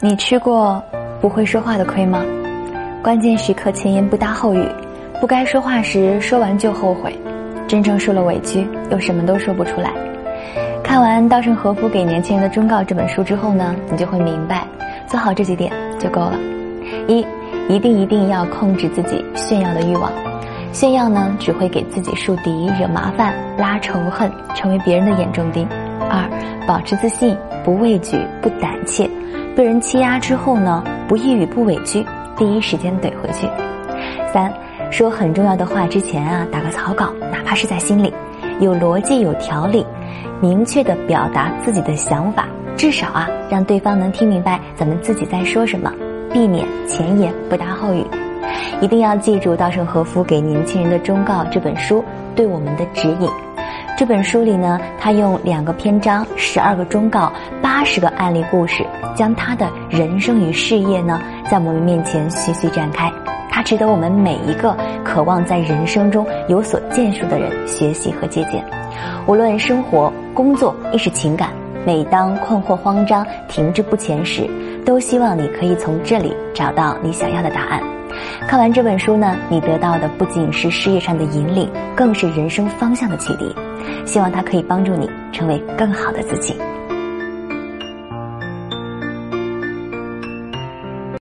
你吃过不会说话的亏吗？关键时刻前言不搭后语，不该说话时说完就后悔，真正受了委屈又什么都说不出来。看完稻盛和夫给年轻人的忠告这本书之后呢，你就会明白，做好这几点就够了。一，一定一定要控制自己炫耀的欲望，炫耀呢只会给自己树敌、惹麻烦、拉仇恨，成为别人的眼中钉。二，保持自信，不畏惧，不胆怯。被人欺压之后呢，不抑郁不委屈，第一时间怼回去。三，说很重要的话之前啊，打个草稿，哪怕是在心里，有逻辑有条理，明确的表达自己的想法，至少啊，让对方能听明白咱们自己在说什么，避免前言不搭后语。一定要记住稻盛和夫给年轻人的忠告这本书对我们的指引。这本书里呢，他用两个篇章、十二个忠告、八十个案例故事，将他的人生与事业呢，在我们面前徐徐展开。他值得我们每一个渴望在人生中有所建树的人学习和借鉴。无论生活、工作亦是情感，每当困惑、慌张、停滞不前时，都希望你可以从这里找到你想要的答案。看完这本书呢，你得到的不仅是事业上的引领，更是人生方向的启迪。希望它可以帮助你成为更好的自己。